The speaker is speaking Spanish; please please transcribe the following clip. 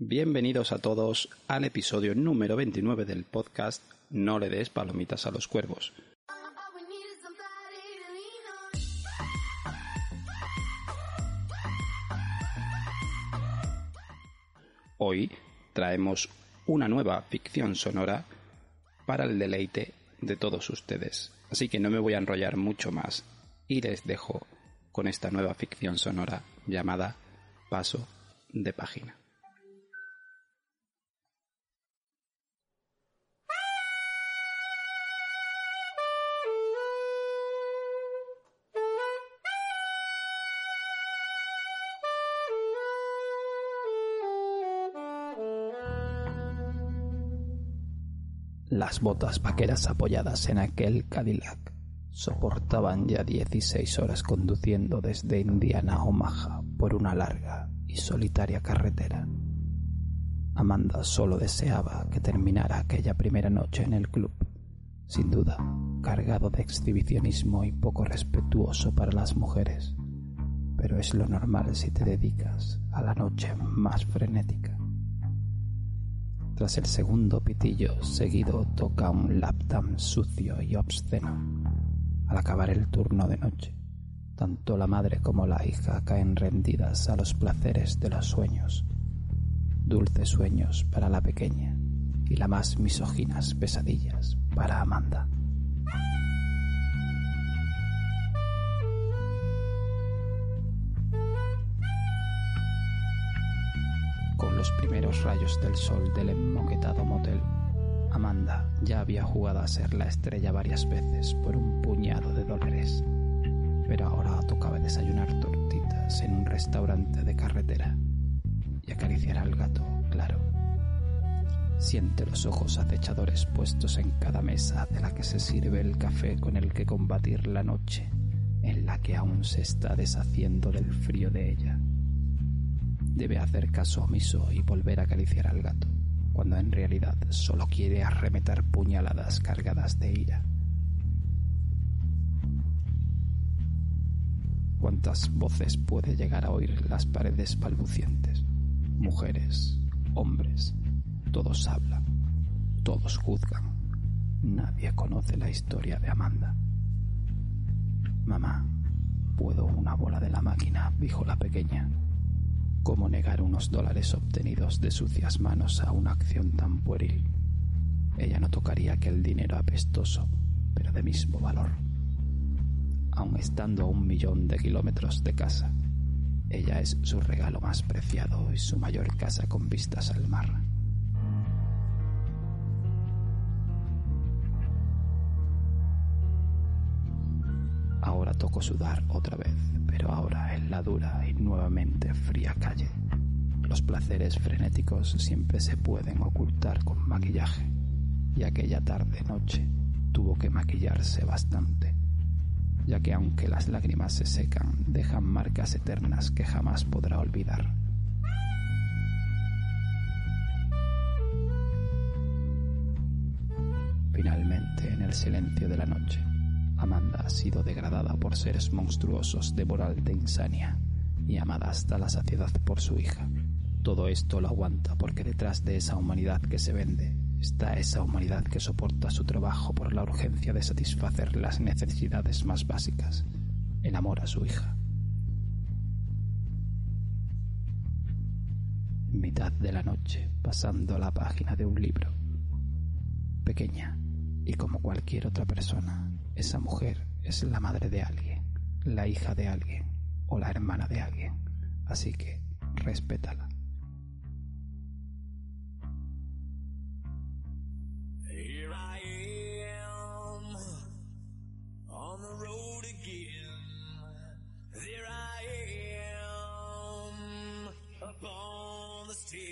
Bienvenidos a todos al episodio número 29 del podcast No le des palomitas a los cuervos. Hoy traemos una nueva ficción sonora para el deleite de todos ustedes. Así que no me voy a enrollar mucho más y les dejo con esta nueva ficción sonora llamada Paso de Página. Las botas vaqueras apoyadas en aquel Cadillac soportaban ya 16 horas conduciendo desde Indiana a Omaha por una larga y solitaria carretera. Amanda solo deseaba que terminara aquella primera noche en el club, sin duda cargado de exhibicionismo y poco respetuoso para las mujeres, pero es lo normal si te dedicas a la noche más frenética. Tras el segundo pitillo seguido toca un lap sucio y obsceno. Al acabar el turno de noche, tanto la madre como la hija caen rendidas a los placeres de los sueños. Dulces sueños para la pequeña y las más misóginas pesadillas para Amanda. Los primeros rayos del sol del enmoquetado motel, Amanda ya había jugado a ser la estrella varias veces por un puñado de dólares, pero ahora tocaba desayunar tortitas en un restaurante de carretera y acariciar al gato, claro. Siente los ojos acechadores puestos en cada mesa de la que se sirve el café con el que combatir la noche en la que aún se está deshaciendo del frío de ella debe hacer caso omiso y volver a acariciar al gato, cuando en realidad solo quiere arremeter puñaladas cargadas de ira. ¿Cuántas voces puede llegar a oír las paredes balbucientes? Mujeres, hombres, todos hablan, todos juzgan. Nadie conoce la historia de Amanda. Mamá, ¿puedo una bola de la máquina? dijo la pequeña. ¿Cómo negar unos dólares obtenidos de sucias manos a una acción tan pueril? Ella no tocaría aquel dinero apestoso, pero de mismo valor. Aun estando a un millón de kilómetros de casa, ella es su regalo más preciado y su mayor casa con vistas al mar. Tocó sudar otra vez, pero ahora en la dura y nuevamente fría calle. Los placeres frenéticos siempre se pueden ocultar con maquillaje, y aquella tarde-noche tuvo que maquillarse bastante, ya que aunque las lágrimas se secan, dejan marcas eternas que jamás podrá olvidar. Finalmente, en el silencio de la noche, Amanda ha sido degradada por seres monstruosos de moral de insania y amada hasta la saciedad por su hija. Todo esto lo aguanta porque detrás de esa humanidad que se vende está esa humanidad que soporta su trabajo por la urgencia de satisfacer las necesidades más básicas, el amor a su hija. Mitad de la noche, pasando la página de un libro, pequeña y como cualquier otra persona, esa mujer es la madre de alguien, la hija de alguien o la hermana de alguien. Así que respétala. the street.